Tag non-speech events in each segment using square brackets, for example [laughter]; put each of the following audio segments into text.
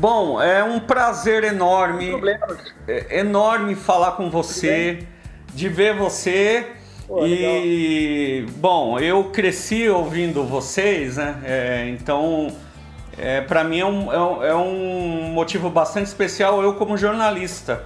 Bom, é um prazer enorme, é, enorme falar com você, de ver você. Pô, e legal. bom, eu cresci ouvindo vocês, né? É, então, é, para mim é um, é, um, é um motivo bastante especial eu como jornalista.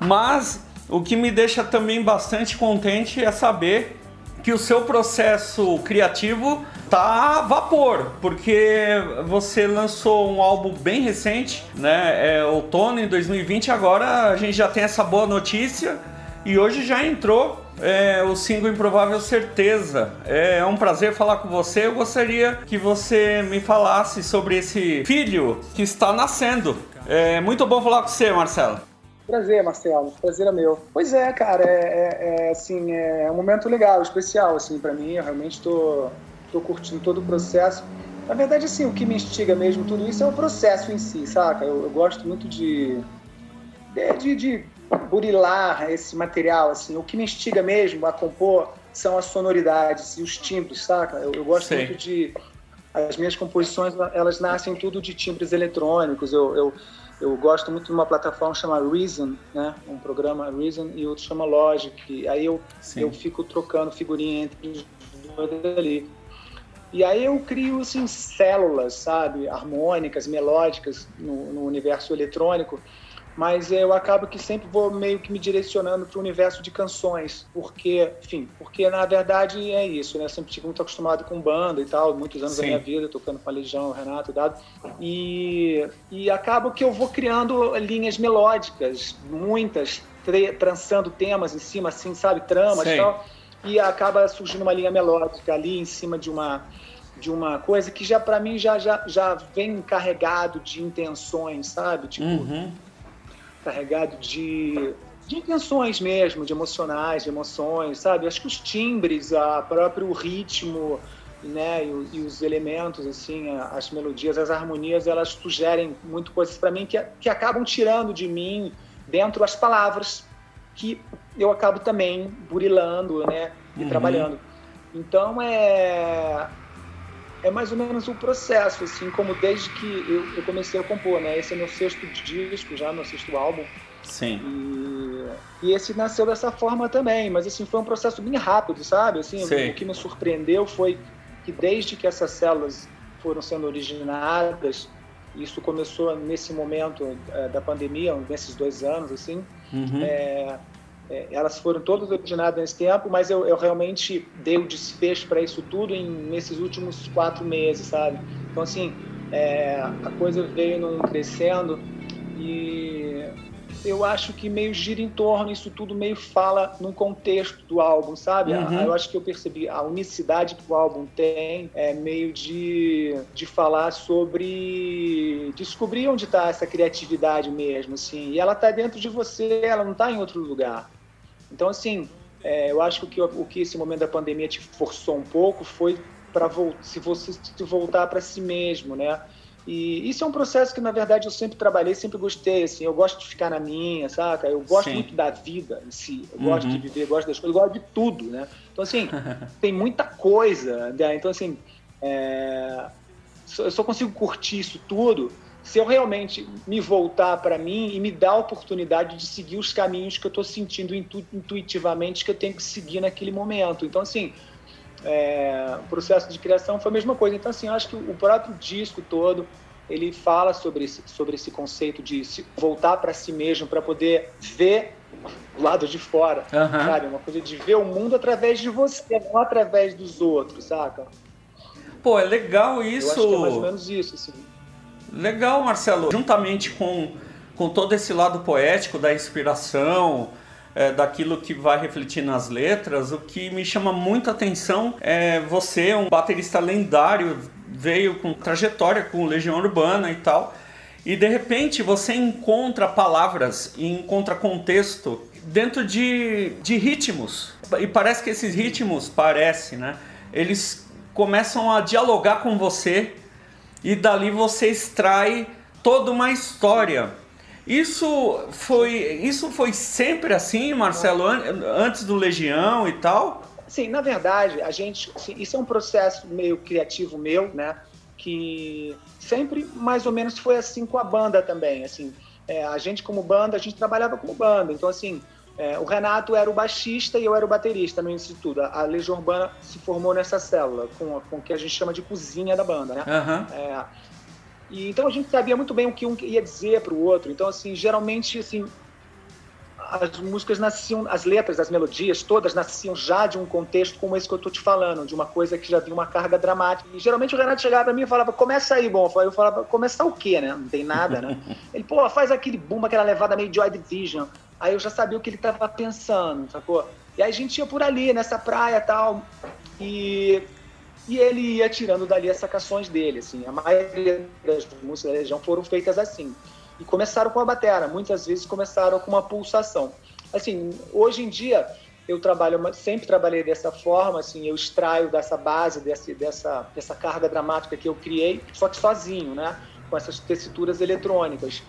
Mas o que me deixa também bastante contente é saber que o seu processo criativo tá a vapor, porque você lançou um álbum bem recente, né? É outono em 2020, agora a gente já tem essa boa notícia e hoje já entrou é, o single Improvável Certeza. É, é um prazer falar com você. Eu gostaria que você me falasse sobre esse filho que está nascendo. É muito bom falar com você, Marcelo. Prazer, Marcelo. Prazer é meu. Pois é, cara, é, é, é assim, é um momento legal, especial, assim, para mim. Eu realmente tô, tô curtindo todo o processo. Na verdade, assim, o que me instiga mesmo tudo isso é o processo em si, saca? Eu, eu gosto muito de, de, de burilar esse material, assim. O que me instiga mesmo a compor são as sonoridades e os timbres, saca? Eu, eu gosto Sim. muito de... As minhas composições, elas nascem tudo de timbres eletrônicos. eu, eu eu gosto muito de uma plataforma chamada Reason, né? Um programa Reason e outro chama Logic. Aí eu, eu fico trocando figurinha entre os dois ali. E aí eu crio assim, células, sabe? Harmônicas, melódicas no, no universo eletrônico mas eu acabo que sempre vou meio que me direcionando para o universo de canções, porque, enfim, porque na verdade é isso, né? Eu sempre tive muito acostumado com banda e tal, muitos anos Sim. da minha vida tocando com a Legião, o Renato e dado, e, e acabo que eu vou criando linhas melódicas, muitas, trançando temas em cima, assim, sabe, tramas e tal, e acaba surgindo uma linha melódica ali em cima de uma de uma coisa que já para mim já, já já vem carregado de intenções, sabe? Tipo, uhum carregado de, de intenções mesmo, de emocionais, de emoções, sabe? Acho que os timbres, a próprio ritmo, né, e, e, os elementos, assim, as melodias, as harmonias, elas sugerem muito coisas para mim que, que acabam tirando de mim dentro as palavras que eu acabo também burilando, né, e uhum. trabalhando. Então é é mais ou menos o processo, assim, como desde que eu, eu, comecei a compor, né? Esse é meu sexto disco já, meu sexto álbum. Sim. E, e, esse nasceu dessa forma também, mas assim, foi um processo bem rápido, sabe? Assim, o, o que me surpreendeu foi que desde que essas células foram sendo originadas, isso começou nesse momento é, da pandemia, nesses dois anos, assim, uhum. é, é, elas foram todas originadas nesse tempo, mas eu, eu realmente dei o desfecho para isso tudo em, nesses últimos quatro meses, sabe? Então, assim, é, a coisa veio num crescendo e eu acho que meio gira em torno, isso tudo meio fala num contexto do álbum, sabe? Uhum. Eu acho que eu percebi a unicidade que o álbum tem, é meio de, de falar sobre descobrir onde está essa criatividade mesmo, assim. E ela está dentro de você, ela não está em outro lugar. Então, assim, é, eu acho que o, que esse momento da pandemia te forçou um pouco foi para se você se voltar para si mesmo, né? E isso é um processo que, na verdade, eu sempre trabalhei, sempre gostei, assim, eu gosto de ficar na minha, saca? Eu gosto Sim. muito da vida em si, eu uhum. gosto de viver, gosto das coisas, gosto de tudo, né? Então, assim, [laughs] tem muita coisa, né? Então, assim, é... eu só consigo curtir isso tudo se eu realmente me voltar para mim e me dar a oportunidade de seguir os caminhos que eu estou sentindo intu intuitivamente que eu tenho que seguir naquele momento. Então, assim, é, o processo de criação foi a mesma coisa. Então, assim, eu acho que o próprio disco todo ele fala sobre esse, sobre esse conceito de se voltar para si mesmo para poder ver o lado de fora, uhum. sabe? Uma coisa de ver o mundo através de você, não através dos outros, saca? Pô, é legal isso. Eu acho que é mais ou menos isso, assim. Legal, Marcelo. Juntamente com, com todo esse lado poético da inspiração, é, daquilo que vai refletir nas letras, o que me chama muita atenção é você, um baterista lendário, veio com trajetória com Legião Urbana e tal, e de repente você encontra palavras e encontra contexto dentro de, de ritmos. E parece que esses ritmos, parece, né? Eles começam a dialogar com você e dali você extrai toda uma história. Isso foi, isso foi sempre assim, Marcelo, antes do Legião e tal? Sim, na verdade, a gente, assim, isso é um processo meio criativo meu, né? que sempre mais ou menos foi assim com a banda também, assim, é, a gente como banda, a gente trabalhava como banda, então assim, é, o Renato era o baixista e eu era o baterista no instituto. A Legião Urbana se formou nessa célula, com, com o que a gente chama de cozinha da banda, né? Uhum. É, e, então a gente sabia muito bem o que um ia dizer para o outro. Então, assim, geralmente, assim, as músicas nasciam, as letras, as melodias, todas nasciam já de um contexto como esse que eu estou te falando, de uma coisa que já tinha uma carga dramática. E geralmente o Renato chegava para mim e falava, começa aí, bom. Eu falava, começar o quê, né? Não tem nada, né? [laughs] Ele, pô, faz aquele boom, aquela levada meio Joy Division. Aí eu já sabia o que ele estava pensando, sacou? E aí a gente ia por ali, nessa praia tal. E e ele ia tirando dali as sacações dele, assim. A maioria das músicas da Legião foram feitas assim. E começaram com a batera, muitas vezes começaram com uma pulsação. Assim, hoje em dia eu trabalho, sempre trabalhei dessa forma, assim, eu extraio dessa base, desse, dessa, dessa carga dramática que eu criei, só que sozinho, né? Com essas tessituras eletrônicas.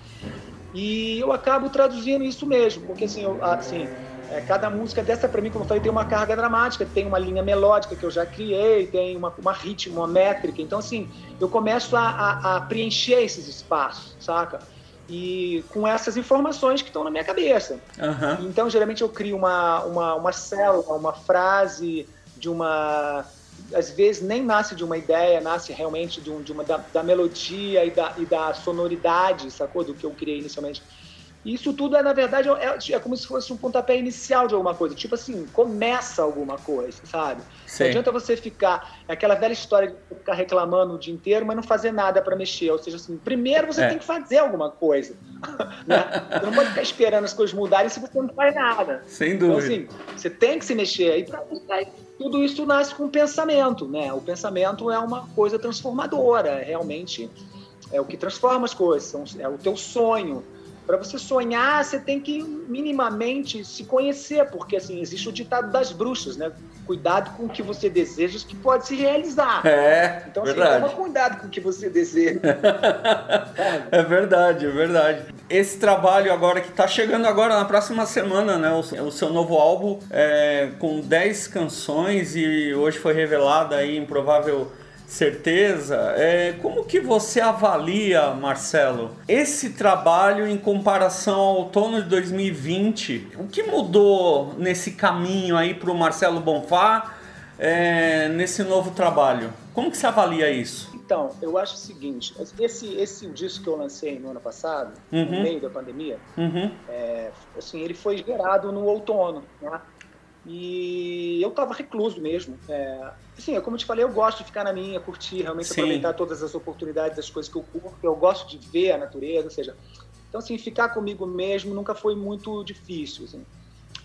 E eu acabo traduzindo isso mesmo, porque assim, eu, assim é, cada música dessa, para mim, como eu falei, tem uma carga dramática, tem uma linha melódica que eu já criei, tem uma, uma ritmo, uma métrica. Então, assim, eu começo a, a, a preencher esses espaços, saca? E com essas informações que estão na minha cabeça. Uhum. Então, geralmente, eu crio uma, uma, uma célula, uma frase de uma às vezes nem nasce de uma ideia, nasce realmente de, um, de uma da, da, melodia e da, e da sonoridade, sacou? Do que eu criei inicialmente. Isso tudo é, na verdade, é, é, como se fosse um pontapé inicial de alguma coisa. Tipo assim, começa alguma coisa, sabe? Sim. Não adianta você ficar. É aquela velha história de ficar reclamando o dia inteiro, mas não fazer nada para mexer. Ou seja, assim, primeiro você é. tem que fazer alguma coisa. [laughs] né? Você não pode ficar esperando as coisas mudarem se você não faz nada. Sem dúvida. Então, assim, você tem que se mexer. E pra, tudo isso nasce com o pensamento, né? O pensamento é uma coisa transformadora. É realmente é o que transforma as coisas. É o teu sonho para você sonhar, você tem que minimamente se conhecer, porque assim existe o ditado das bruxas, né? Cuidado com o que você deseja, que pode se realizar. É. Então, assim, verdade. toma cuidado com o que você deseja. [laughs] é verdade, é verdade. Esse trabalho agora que está chegando agora na próxima semana, né? O, o seu novo álbum é, com 10 canções e hoje foi revelada aí improvável certeza. É, como que você avalia, Marcelo, esse trabalho em comparação ao outono de 2020? O que mudou nesse caminho aí para o Marcelo Bonfá é, nesse novo trabalho? Como que você avalia isso? Então, eu acho o seguinte, esse, esse disco que eu lancei no ano passado, uhum. no meio da pandemia, uhum. é, assim, ele foi gerado no outono, né? E eu estava recluso mesmo. É, assim, como eu te falei, eu gosto de ficar na minha, curtir, realmente Sim. aproveitar todas as oportunidades, as coisas que eu curto. Eu gosto de ver a natureza, ou seja, então assim, ficar comigo mesmo nunca foi muito difícil, assim.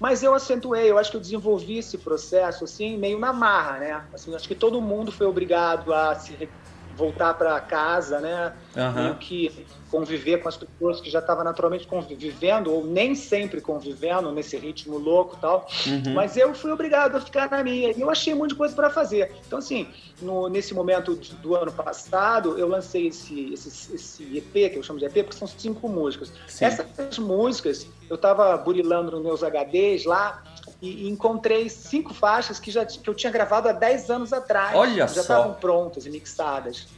Mas eu acentuei, eu acho que eu desenvolvi esse processo assim meio na marra, né? Assim, acho que todo mundo foi obrigado a se voltar para casa, né? Uhum. que conviver com as pessoas que já estavam naturalmente convivendo ou nem sempre convivendo nesse ritmo louco tal. Uhum. Mas eu fui obrigado a ficar na minha e eu achei um monte de coisa para fazer. Então assim, no, nesse momento do ano passado eu lancei esse, esse, esse EP que eu chamo de EP porque são cinco músicas. Sim. Essas músicas eu estava burilando nos meus HDs lá e, encontrei cinco faixas que, já, que eu tinha gravado há 10 anos atrás. Olha já só. estavam prontas e mixadas.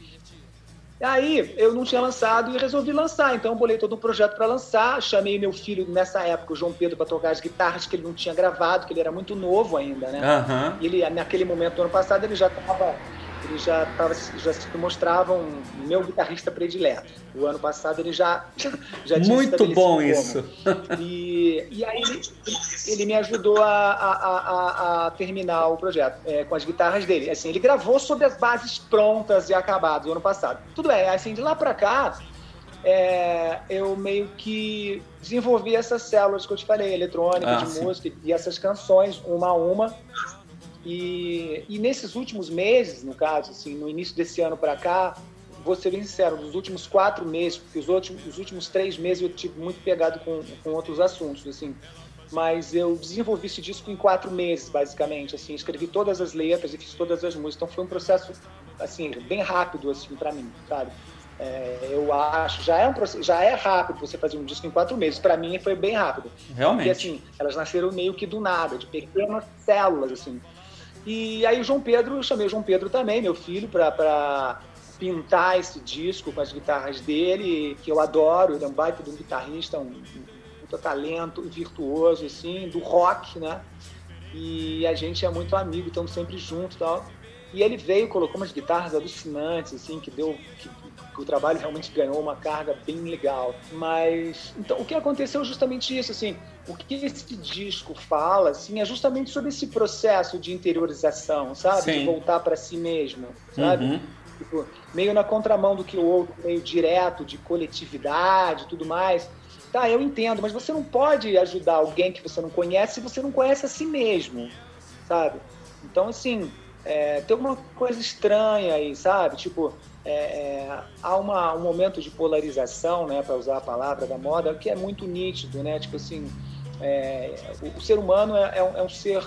Aí eu não tinha lançado e resolvi lançar. Então eu bolei todo um projeto para lançar. Chamei meu filho nessa época, o João Pedro, para tocar as guitarras que ele não tinha gravado, que ele era muito novo ainda, né? Uhum. E ele, naquele momento do ano passado, ele já estava ele já, tava, já se mostrava um meu guitarrista predileto. O ano passado ele já, [laughs] já tinha Muito bom isso. E, e aí ele, ele me ajudou a, a, a, a terminar o projeto é, com as guitarras dele. Assim, ele gravou sobre as bases prontas e acabadas do ano passado. Tudo bem, assim, de lá para cá, é, eu meio que desenvolvi essas células que eu te falei, eletrônica, ah, de sim. música, e essas canções, uma a uma, e, e nesses últimos meses, no caso, assim, no início desse ano para cá, vou ser bem sincero, nos últimos quatro meses, porque os últimos, os últimos três meses eu tive muito pegado com, com outros assuntos, assim. Mas eu desenvolvi esse disco em quatro meses, basicamente, assim, escrevi todas as letras e fiz todas as músicas. Então foi um processo, assim, bem rápido, assim, para mim, sabe? É, eu acho, já é, um, já é rápido você fazer um disco em quatro meses. Para mim foi bem rápido. Realmente. Porque, assim, elas nasceram meio que do nada, de pequenas células, assim. E aí o João Pedro, eu chamei o João Pedro também, meu filho, para pintar esse disco com as guitarras dele, que eu adoro, ele é um baita de um guitarrista, um, um talento virtuoso, assim, do rock, né? E a gente é muito amigo, estamos sempre juntos e tal. E ele veio, colocou umas guitarras alucinantes, assim, que deu. Que, o trabalho realmente ganhou uma carga bem legal. Mas. Então, o que aconteceu é justamente isso, assim. O que esse disco fala, assim, é justamente sobre esse processo de interiorização, sabe? Sim. De voltar para si mesmo, sabe? Uhum. Tipo, meio na contramão do que o outro, meio direto, de coletividade tudo mais. Tá, eu entendo, mas você não pode ajudar alguém que você não conhece se você não conhece a si mesmo, sabe? Então, assim, é, tem uma coisa estranha aí, sabe? Tipo, é, é, há uma, um momento de polarização, né, para usar a palavra da moda, que é muito nítido, né? Tipo assim, é, o, o, ser humano é, é, um, é, um, ser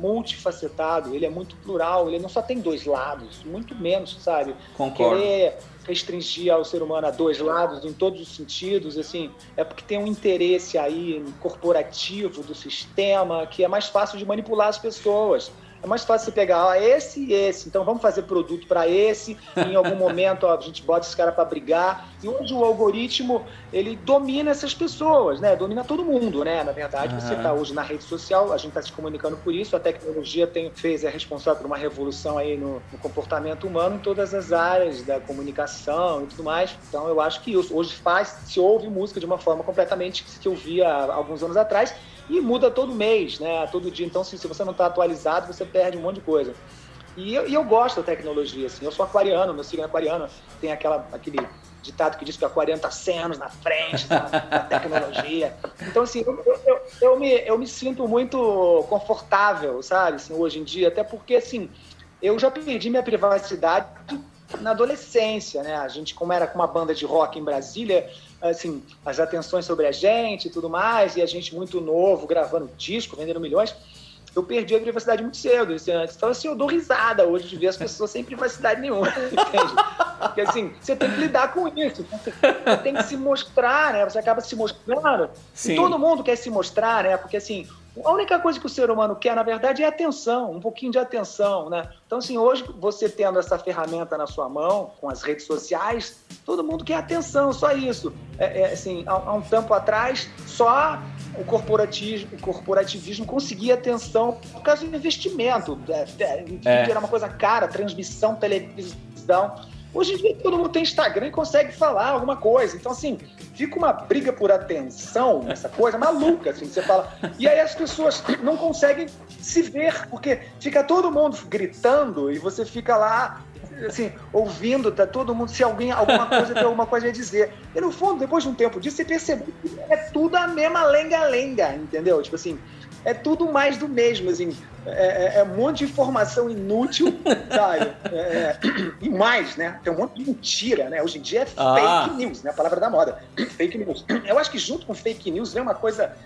multifacetado, ele é muito plural, ele não só tem dois lados, muito menos, sabe? Concordo. Querer restringir ao ser humano a dois lados, em todos os sentidos, assim, é porque tem um interesse aí corporativo do sistema que é mais fácil de manipular as pessoas. É mais fácil você pegar ó, esse e esse. Então vamos fazer produto para esse. em algum momento ó, a gente bota esse cara para brigar. E hoje o algoritmo ele domina essas pessoas, né? Domina todo mundo, né? Na verdade, uhum. você está hoje na rede social, a gente está se comunicando por isso. A tecnologia tem, fez é responsável por uma revolução aí no, no, comportamento humano em todas as áreas da comunicação e tudo mais. Então eu acho que isso hoje faz se ouve música de uma forma completamente que se ouvia alguns anos atrás e muda todo mês, né? Todo dia. Então, se, se você não está atualizado, você perde um monte de coisa. E eu, e eu, gosto da tecnologia, assim. Eu sou aquariano, meu signo é aquariano. Tem aquela, aquele ditado que diz que o aquariano está 100 anos na frente da, da tecnologia. Então, assim, eu, eu, eu, me, eu me sinto muito confortável, sabe? Assim, hoje em dia, até porque, assim, eu já perdi minha privacidade na adolescência, né? A gente, como era com uma banda de rock em Brasília, assim, as atenções sobre a gente e tudo mais, e a gente muito novo, gravando disco, vendendo milhões, eu perdi a privacidade muito cedo. Assim, então, assim, eu dou risada hoje de ver as pessoas sem privacidade nenhuma, [laughs] entende? Porque, assim, você tem que lidar com isso. Você tem que se mostrar, né? Você acaba se mostrando. Sim. Todo mundo quer se mostrar, né? Porque, assim, a única coisa que o ser humano quer, na verdade, é atenção, um pouquinho de atenção, né? Então, assim, hoje você tendo essa ferramenta na sua mão, com as redes sociais, todo mundo quer atenção, só isso. É, é assim, há, há, um tempo atrás, só o corporativismo, o corporativismo conseguia atenção por causa do investimento. É, é, é. Era uma coisa cara, transmissão, televisão. Hoje em dia todo mundo tem Instagram e consegue falar alguma coisa. Então, assim, fica uma briga por atenção, essa coisa maluca, assim, você fala. E aí as pessoas não conseguem se ver, porque fica todo mundo gritando e você fica lá, assim, ouvindo, tá todo mundo, se alguém, alguma coisa tem alguma coisa a dizer. E no fundo, depois de um tempo disso, você percebe que é tudo a mesma lenga-lenga, entendeu? Tipo assim, é tudo mais do mesmo, assim. É, é, é um monte de informação inútil, sabe? É, é e mais, né? Tem um monte de mentira, né? Hoje em dia é ah. fake news, né? A palavra da moda. Fake news. Eu acho que junto com fake news vem uma coisa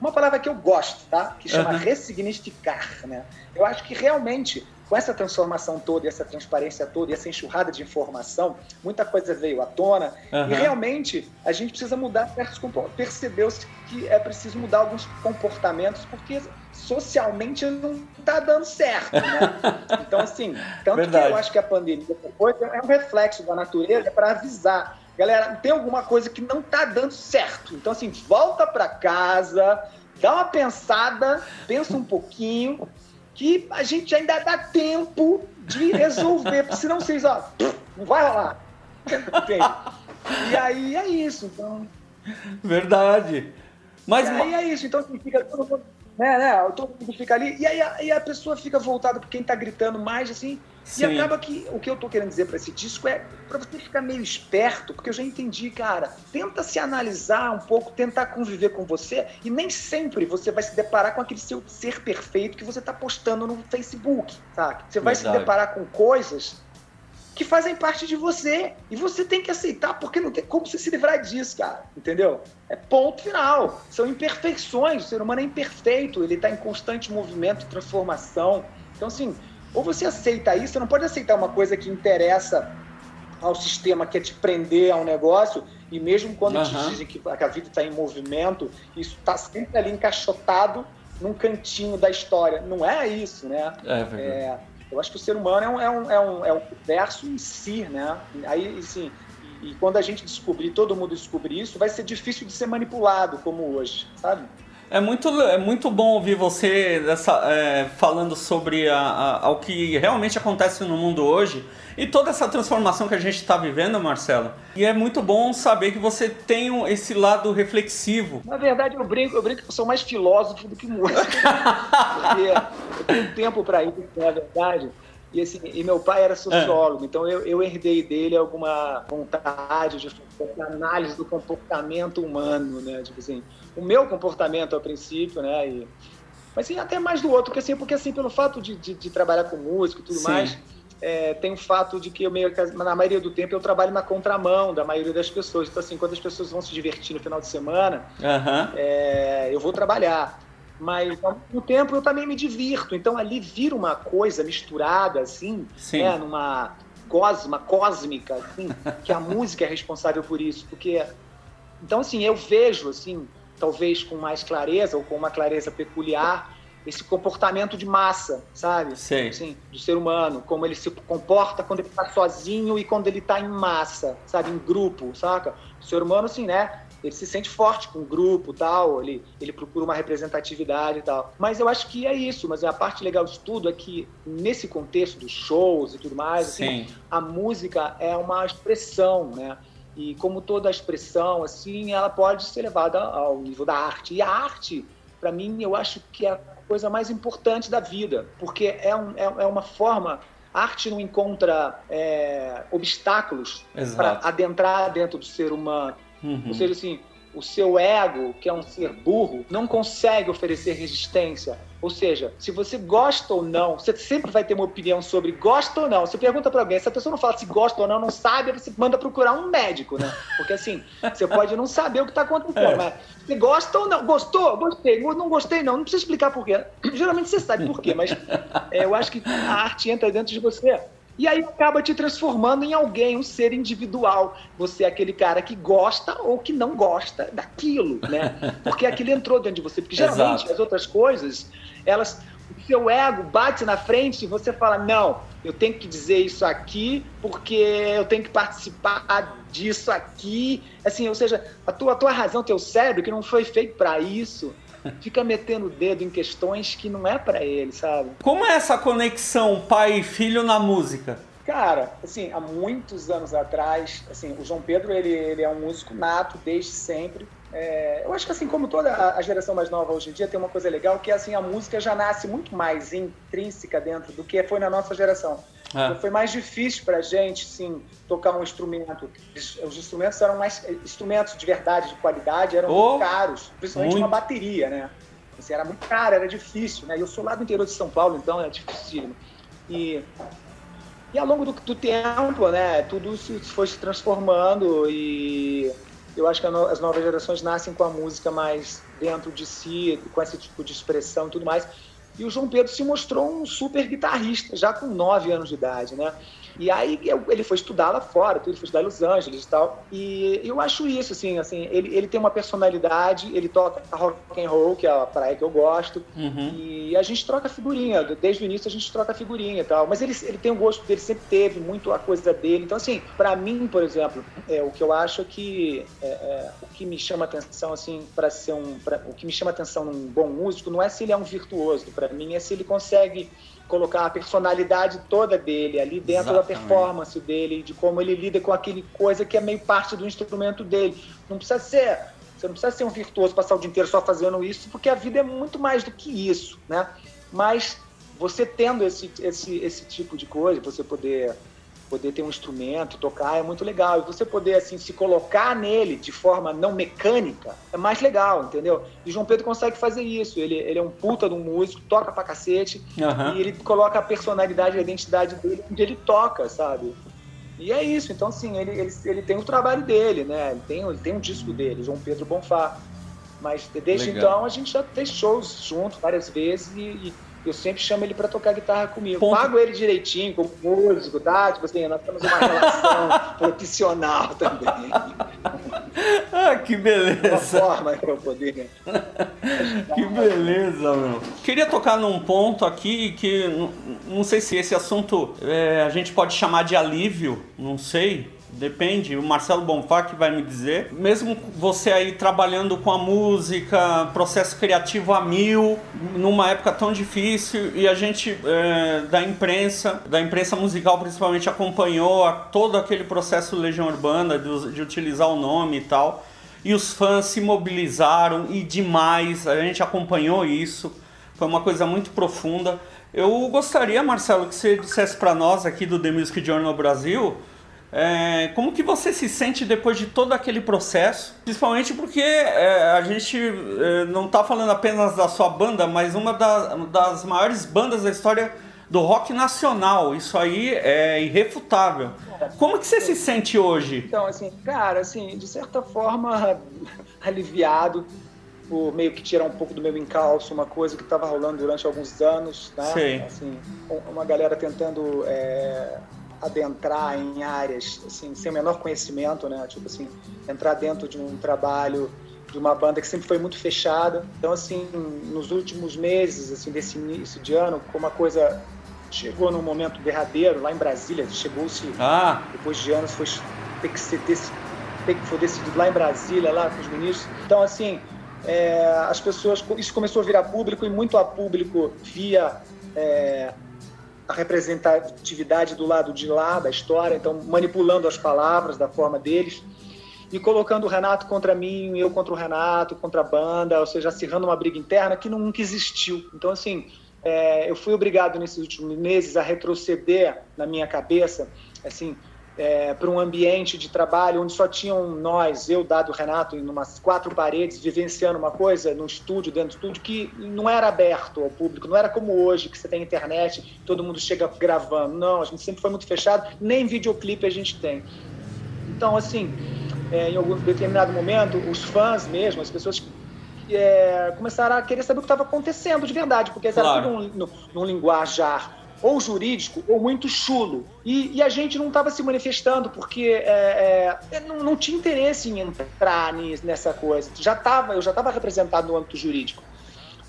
uma palavra que eu gosto, tá? Que chama uhum. ressignificar, né? Eu acho que realmente com essa transformação toda, essa transparência toda, essa enxurrada de informação, muita coisa veio à tona uhum. e realmente a gente precisa mudar certos percebeu-se que é preciso mudar alguns comportamentos porque socialmente não está dando certo, né? [laughs] Então assim, tanto Verdade. que eu acho que a pandemia é um reflexo da natureza para avisar galera, tem alguma coisa que não está dando certo. Então, assim, volta para casa, dá uma pensada, pensa um pouquinho, que a gente ainda dá tempo de resolver, porque senão vocês, ó, não vai rolar. E aí é isso, então. Verdade. Mas e aí é isso, então assim, fica todo mundo, né, né, todo mundo fica ali, e aí, aí a pessoa fica voltada para quem tá gritando mais, assim, Sim. E acaba que o que eu tô querendo dizer para esse disco é para você ficar meio esperto, porque eu já entendi, cara. Tenta se analisar um pouco, tentar conviver com você, e nem sempre você vai se deparar com aquele seu ser perfeito que você tá postando no Facebook, sabe? Você vai Verdade. se deparar com coisas que fazem parte de você. E você tem que aceitar, porque não tem como você se livrar disso, cara. Entendeu? É ponto final. São imperfeições. O ser humano é imperfeito, ele está em constante movimento, transformação. Então, assim, ou você aceita isso, você não pode aceitar uma coisa que interessa ao sistema, que é te prender a um negócio, e mesmo quando uhum. te dizem que a vida está em movimento, isso está sempre ali encaixotado num cantinho da história. Não é isso, né? É, é, Eu acho que o ser humano é um, é um, é um, é um verso em si, né? Aí, assim, e quando a gente descobrir, todo mundo descobrir isso, vai ser difícil de ser manipulado como hoje, sabe? É muito, é muito bom ouvir você dessa, é, falando sobre a, a, o que realmente acontece no mundo hoje e toda essa transformação que a gente está vivendo, Marcelo. E é muito bom saber que você tem esse lado reflexivo. Na verdade, eu brinco, eu brinco que eu sou mais filósofo do que músico. [laughs] porque eu tenho tempo para isso, na verdade. E, assim, e meu pai era sociólogo, é. então eu, eu, herdei dele alguma vontade de fazer análise do comportamento humano, né? Tipo assim, o meu comportamento a princípio, né? E, mas assim, até mais do outro, porque assim, porque, assim pelo fato de, de, de trabalhar com música e tudo Sim. mais, é, tem o fato de que eu meio na maioria do tempo eu trabalho na contramão da maioria das pessoas. Então, assim, quando as pessoas vão se divertir no final de semana, uhum. é, eu vou trabalhar. Mas ao mesmo tempo eu também me divirto. Então ali vira uma coisa misturada, assim, né, numa cosma, cósmica, assim, [laughs] que a música é responsável por isso. Porque. Então, assim, eu vejo, assim, talvez com mais clareza ou com uma clareza peculiar, esse comportamento de massa, sabe? Sim. Assim, do ser humano, como ele se comporta quando ele está sozinho e quando ele está em massa, sabe? Em grupo, saca? O ser humano, assim, né? Ele se sente forte com o grupo tal, ele, ele procura uma representatividade e tal. Mas eu acho que é isso, mas a parte legal de tudo é que nesse contexto dos shows e tudo mais, assim, a música é uma expressão, né? E como toda expressão, assim, ela pode ser levada ao nível da arte. E a arte, para mim, eu acho que é a coisa mais importante da vida, porque é, um, é, é uma forma a arte não encontra é, obstáculos para adentrar dentro do ser humano. Uhum. Ou seja, assim, o seu ego, que é um ser burro, não consegue oferecer resistência. Ou seja, se você gosta ou não, você sempre vai ter uma opinião sobre gosta ou não. Você pergunta para alguém, se a pessoa não fala se gosta ou não, não sabe, você manda procurar um médico, né? Porque assim, você pode não saber o que está acontecendo, é. mas você gosta ou não? Gostou? Gostei. Não gostei, não. Não precisa explicar por quê. Geralmente você sabe por quê, mas é, eu acho que a arte entra dentro de você e aí acaba te transformando em alguém, um ser individual. Você é aquele cara que gosta ou que não gosta daquilo, né? [laughs] Porque aquilo entrou dentro de você. Porque geralmente Exato. as outras coisas, elas. O seu ego bate na frente e você fala: não, eu tenho que dizer isso aqui porque eu tenho que participar disso aqui. Assim, ou seja, a tua, a tua razão, teu cérebro, que não foi feito para isso, fica metendo o dedo em questões que não é para ele, sabe? Como é essa conexão pai e filho na música? Cara, assim, há muitos anos atrás, assim, o João Pedro, ele, ele é um músico nato desde sempre. É, eu acho que assim como toda a geração mais nova hoje em dia tem uma coisa legal que é assim a música já nasce muito mais intrínseca dentro do que foi na nossa geração. É. Então, foi mais difícil para a gente, sim, tocar um instrumento. Os instrumentos eram mais instrumentos de verdade, de qualidade, eram oh, caros, principalmente muito. uma bateria, né? Assim, era muito caro, era difícil, né? Eu sou lá do interior de São Paulo, então é difícil. E e ao longo do, do tempo, né, tudo se foi se transformando e eu acho que as novas gerações nascem com a música mais dentro de si, com esse tipo de expressão e tudo mais. E o João Pedro se mostrou um super guitarrista, já com 9 anos de idade, né? E aí ele foi estudar lá fora, ele foi estudar em Los Angeles e tal. E eu acho isso, assim, assim, ele, ele tem uma personalidade, ele toca rock and roll, que é a praia que eu gosto. Uhum. E a gente troca figurinha, desde o início a gente troca figurinha e tal. Mas ele, ele tem o gosto dele, sempre teve muito a coisa dele. Então, assim, para mim, por exemplo, é, o que eu acho é que é, é, o que me chama atenção, assim, para ser um. Pra, o que me chama atenção num bom músico não é se ele é um virtuoso, para mim é se ele consegue colocar a personalidade toda dele ali dentro Exatamente. da performance dele, de como ele lida com aquele coisa que é meio parte do instrumento dele. Não precisa ser, você não precisa ser um virtuoso passar o dia inteiro só fazendo isso, porque a vida é muito mais do que isso, né? Mas você tendo esse, esse, esse tipo de coisa, você poder poder ter um instrumento, tocar é muito legal. E você poder assim se colocar nele de forma não mecânica é mais legal, entendeu? E João Pedro consegue fazer isso. Ele, ele é um puta de um músico, toca pra cacete uhum. e ele coloca a personalidade e a identidade dele onde ele toca, sabe? E é isso. Então, assim, ele, ele, ele tem o trabalho dele, né? Ele tem, ele tem um disco dele, João Pedro Bonfá. Mas desde legal. então a gente já fez shows junto várias vezes e, e eu sempre chamo ele para tocar guitarra comigo. Ponto. Pago ele direitinho, como músico, tá? Tipo assim, nós temos uma relação [laughs] profissional também. ah, que beleza. Uma forma para eu poder. Que beleza, meu. Queria tocar num ponto aqui que não sei se esse assunto é, a gente pode chamar de alívio, não sei. Depende, o Marcelo Bonfá que vai me dizer. Mesmo você aí trabalhando com a música, processo criativo a mil, numa época tão difícil, e a gente é, da imprensa, da imprensa musical principalmente, acompanhou a, todo aquele processo Legião Urbana, de, de utilizar o nome e tal. E os fãs se mobilizaram e demais, a gente acompanhou isso. Foi uma coisa muito profunda. Eu gostaria, Marcelo, que você dissesse para nós aqui do The Music Journal Brasil é, como que você se sente depois de todo aquele processo? Principalmente porque é, a gente é, não está falando apenas da sua banda, mas uma da, das maiores bandas da história do rock nacional. Isso aí é irrefutável. Como que você se sente hoje? Então, assim, cara, assim, de certa forma [laughs] aliviado por meio que tirar um pouco do meu encalço, uma coisa que estava rolando durante alguns anos, né? Sim. Assim, uma galera tentando é, adentrar em áreas assim sem o menor conhecimento, né? Tipo assim, entrar dentro de um trabalho de uma banda que sempre foi muito fechada. Então assim, nos últimos meses assim desse início de ano, como a coisa chegou num momento derradeiro lá em Brasília, chegou-se ah. depois de anos foi ter que ser ter que foi decidido lá em Brasília lá com os ministros. Então assim, é, as pessoas isso começou a virar público e muito a público via é, a representatividade do lado de lá da história, então manipulando as palavras da forma deles e colocando o Renato contra mim, eu contra o Renato, contra a banda, ou seja, acirrando uma briga interna que nunca existiu. Então, assim, é, eu fui obrigado nesses últimos meses a retroceder na minha cabeça, assim, é, para um ambiente de trabalho onde só tinham nós, eu, Dado Renato, em umas quatro paredes, vivenciando uma coisa no estúdio, dentro do estúdio, que não era aberto ao público, não era como hoje, que você tem internet, todo mundo chega gravando. Não, a gente sempre foi muito fechado, nem videoclipe a gente tem. Então, assim, é, em algum determinado momento, os fãs mesmo, as pessoas é, começaram a querer saber o que estava acontecendo de verdade, porque claro. era tudo num, num linguajar ou jurídico ou muito chulo. E, e a gente não estava se manifestando porque é, é, não, não, tinha interesse em entrar nessa coisa. Já tava, eu já estava representado no âmbito jurídico.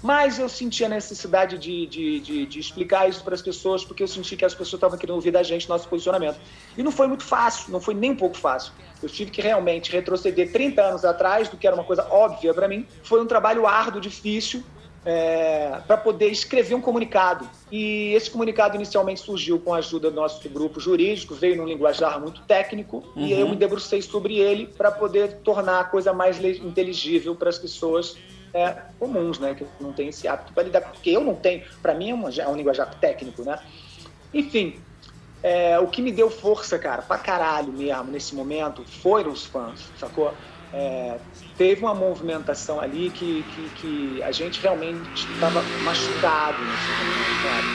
Mas eu senti a necessidade de, de, de, de explicar isso para as pessoas, porque eu senti que as pessoas estavam querendo ouvir da gente nosso posicionamento. E não foi muito fácil, não foi nem um pouco fácil. Eu tive que realmente retroceder 30 anos atrás, do que era uma coisa óbvia para mim. Foi um trabalho árduo, difícil, é, para poder escrever um comunicado. E esse comunicado inicialmente surgiu com a ajuda do nosso grupo jurídico, veio num linguajar muito técnico, uhum. e eu me debrucei sobre ele para poder tornar a coisa mais inteligível para as pessoas é, comuns, né, que não tem esse hábito para lidar, porque eu não tenho, para mim é, uma, é um linguajar técnico, né? Enfim, é, o que me deu força, cara, pra caralho mesmo, nesse momento, foram os fãs, sacou? É, teve uma movimentação ali que, que, que a gente realmente estava machucado momento,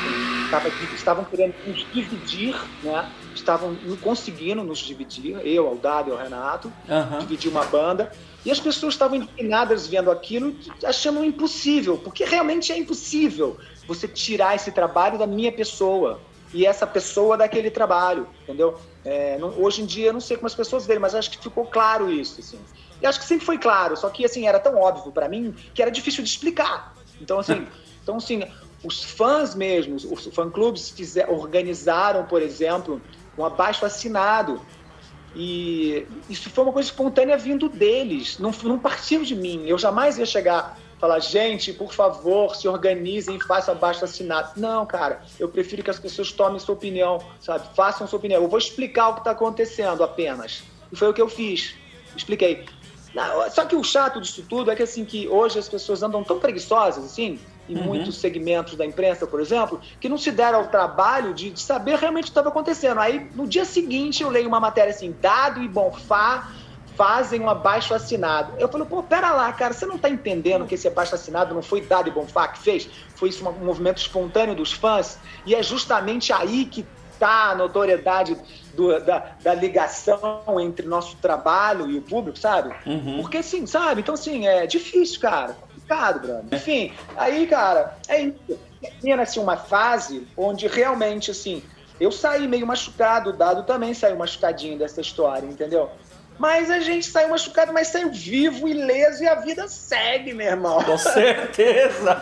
Tava, estavam querendo nos dividir, né? estavam conseguindo nos dividir, eu, Aldado e o Renato, uhum. dividir uma banda, e as pessoas estavam indignadas vendo aquilo, achando impossível, porque realmente é impossível você tirar esse trabalho da minha pessoa e essa pessoa daquele trabalho, entendeu? É, não, hoje em dia eu não sei como as pessoas veem, mas acho que ficou claro isso, assim. E acho que sempre foi claro, só que assim era tão óbvio para mim que era difícil de explicar. Então assim, [laughs] então assim, os fãs mesmos, os fã-clubes fizer, organizaram, por exemplo, um abaixo assinado e isso foi uma coisa espontânea vindo deles, não, não partiu de mim. Eu jamais ia chegar falar, gente, por favor, se organizem e façam abaixo assinado. Não, cara, eu prefiro que as pessoas tomem sua opinião, sabe? Façam sua opinião. Eu vou explicar o que está acontecendo apenas. E foi o que eu fiz. Expliquei. Só que o chato disso tudo é que assim que hoje as pessoas andam tão preguiçosas assim, em uhum. muitos segmentos da imprensa, por exemplo, que não se deram ao trabalho de, de saber realmente o que estava acontecendo. Aí no dia seguinte eu leio uma matéria assim, dado e Bonfá fazem um abaixo assinado. Eu falo, pô, pera lá, cara, você não tá entendendo que esse abaixo assinado não foi dado e Bonfá que fez? Foi isso um movimento espontâneo dos fãs? E é justamente aí que tá a notoriedade do, da, da, ligação entre nosso trabalho e o público, sabe? Uhum. Porque assim, sabe? Então, assim, é difícil, cara. Complicado, brother. Enfim, aí, cara, é isso. Assim, uma fase onde realmente, assim, eu saí meio machucado, o Dado também saiu machucadinho dessa história, entendeu? Mas a gente saiu machucado, mas saiu vivo, ileso e a vida segue, meu irmão. Com [laughs] certeza.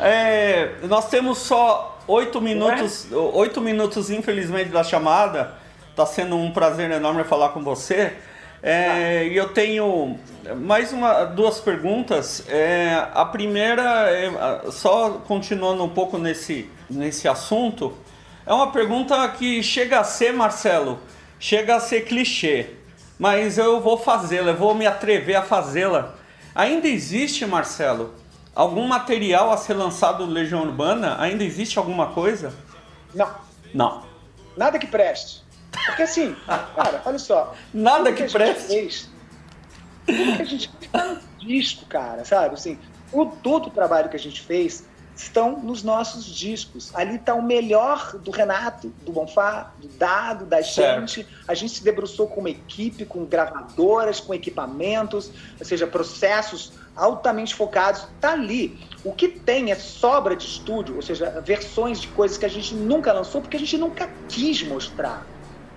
É, nós temos só oito minutos, é? oito minutos, infelizmente, da chamada. Está sendo um prazer enorme falar com você. É, e eu tenho mais uma, duas perguntas. É, a primeira, é, só continuando um pouco nesse, nesse assunto, é uma pergunta que chega a ser, Marcelo, chega a ser clichê, mas eu vou fazê-la, eu vou me atrever a fazê-la. Ainda existe, Marcelo, algum material a ser lançado no Legião Urbana? Ainda existe alguma coisa? Não. Não. Nada que preste. Porque assim, [laughs] cara, olha só. Nada que, que preste. Fez, tudo que a gente fez tá no disco, cara, sabe? Assim, o, todo o trabalho que a gente fez estão nos nossos discos. Ali está o melhor do Renato, do Bonfá, do Dado, da gente. A gente se debruçou com uma equipe, com gravadoras, com equipamentos, ou seja, processos altamente focados. Está ali. O que tem é sobra de estúdio, ou seja, versões de coisas que a gente nunca lançou porque a gente nunca quis mostrar.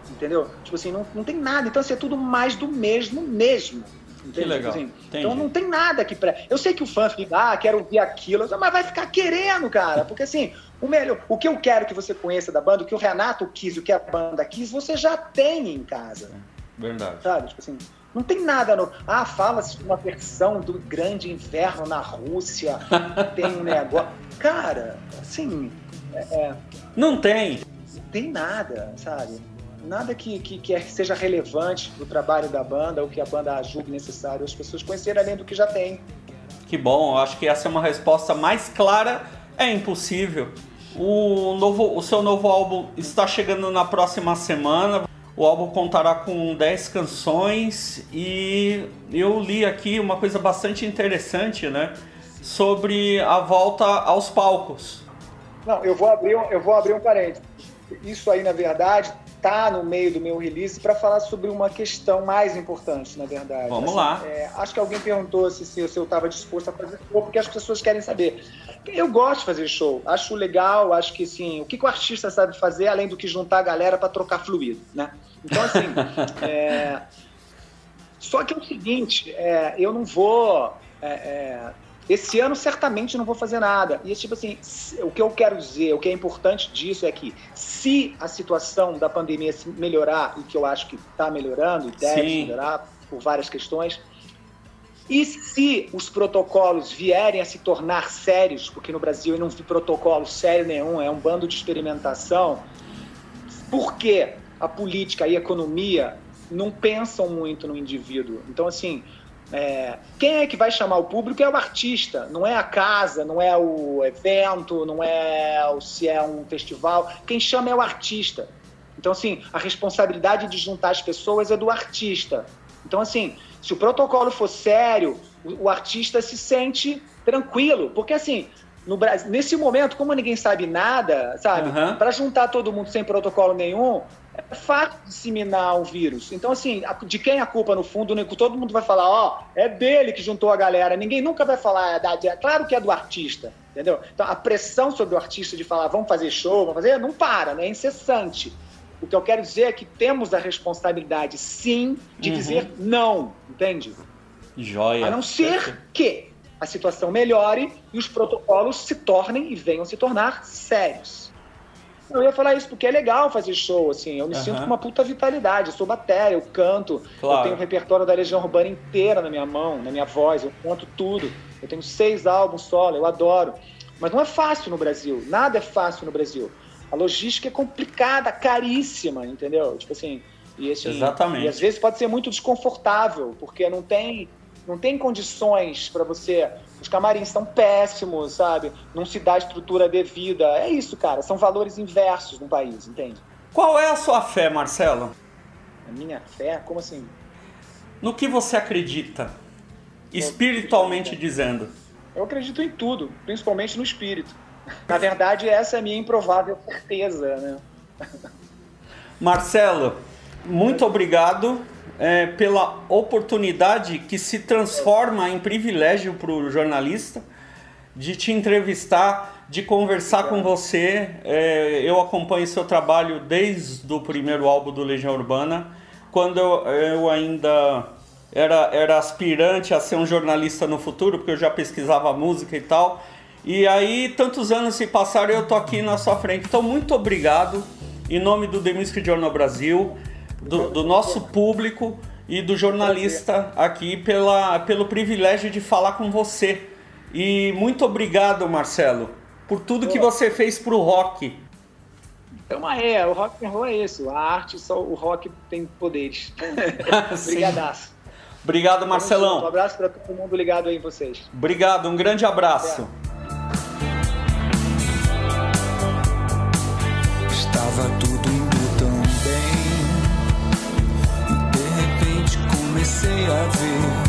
Entendeu? Tipo assim, não, não tem nada. Então, assim, é tudo mais do mesmo mesmo. Entende? Que legal. Assim, então não tem nada aqui para. Eu sei que o fã fica, ah, quero ouvir aquilo, mas vai ficar querendo, cara. Porque assim, o melhor, o que eu quero que você conheça da banda, o que o Renato quis, o que a banda quis, você já tem em casa. Verdade. Sabe? Tipo assim, não tem nada no. Ah, fala-se de uma versão do Grande Inverno na Rússia. [laughs] tem um negócio. Cara, assim. É, é... Não tem. Não tem nada, sabe? Nada que, que, que, seja relevante para o trabalho da banda ou que a banda julgue necessário as pessoas conhecerem além do que já tem. Que bom, eu acho que essa é uma resposta mais clara. É impossível. O, novo, o seu novo álbum está chegando na próxima semana. O álbum contará com 10 canções e eu li aqui uma coisa bastante interessante, né? Sobre a volta aos palcos. Não, eu vou abrir, eu vou abrir um parênteses. Isso aí, na verdade, está no meio do meu release para falar sobre uma questão mais importante, na verdade. Vamos assim, lá. É, acho que alguém perguntou se, se eu estava disposto a fazer show, porque as pessoas querem saber. Eu gosto de fazer show, acho legal, acho que assim, o que, que o artista sabe fazer além do que juntar a galera para trocar fluido, né? Então, assim, [laughs] é... só que é o seguinte, é, eu não vou é, é esse ano certamente não vou fazer nada. E tipo assim, o que eu quero dizer, o que é importante disso é que se a situação da pandemia se melhorar, e que eu acho que está melhorando, e deve Sim. melhorar por várias questões, e se os protocolos vierem a se tornar sérios, porque no Brasil eu não vi protocolo sério nenhum, é um bando de experimentação, porque a política e a economia não pensam muito no indivíduo. Então, assim, é, quem é que vai chamar o público é o artista, não é a casa, não é o evento, não é o, se é um festival. Quem chama é o artista. Então, assim, a responsabilidade de juntar as pessoas é do artista. Então, assim, se o protocolo for sério, o, o artista se sente tranquilo, porque assim, no Brasil, nesse momento, como ninguém sabe nada, sabe, uhum. para juntar todo mundo sem protocolo nenhum, é fácil disseminar o vírus. Então, assim, de quem é a culpa no fundo, né, todo mundo vai falar, ó, oh, é dele que juntou a galera. Ninguém nunca vai falar, é, é claro que é do artista, entendeu? Então, a pressão sobre o artista de falar, vamos fazer show, vamos fazer, não para, né? É incessante. O que eu quero dizer é que temos a responsabilidade, sim, de uhum. dizer não, entende? Joia. A não ser que a situação melhore e os protocolos se tornem e venham se tornar sérios. Eu ia falar isso porque é legal fazer show, assim. Eu me uhum. sinto com uma puta vitalidade. Eu sou bateria, eu canto. Claro. Eu tenho o repertório da Legião Urbana inteira na minha mão, na minha voz. Eu canto tudo. Eu tenho seis álbuns solo, eu adoro. Mas não é fácil no Brasil. Nada é fácil no Brasil. A logística é complicada, caríssima, entendeu? Tipo assim. E, assim, Exatamente. E às vezes pode ser muito desconfortável, porque não tem não tem condições para você. Os camarins estão péssimos, sabe? Não se dá estrutura devida. É isso, cara. São valores inversos no país, entende? Qual é a sua fé, Marcelo? A minha fé? Como assim? No que você acredita? Espiritualmente dizendo. Eu acredito em tudo, principalmente no espírito. Na verdade, essa é a minha improvável certeza, né? Marcelo, muito obrigado é, pela oportunidade que se transforma em privilégio para o jornalista de te entrevistar, de conversar com você. É, eu acompanho seu trabalho desde o primeiro álbum do Legião Urbana. quando eu, eu ainda era, era aspirante a ser um jornalista no futuro, porque eu já pesquisava música e tal. E aí, tantos anos se passaram e eu tô aqui na sua frente. Então, muito obrigado, em nome do The Music Journal Brasil, do, do nosso público e do jornalista aqui pela, pelo privilégio de falar com você. E muito obrigado, Marcelo, por tudo que você fez pro rock. Então, é, o rock and roll é isso. A arte, só o rock tem poderes. [laughs] [laughs] Obrigadaço. Obrigado, Marcelão. Um abraço para todo mundo ligado aí em vocês. Obrigado, um grande abraço. reality.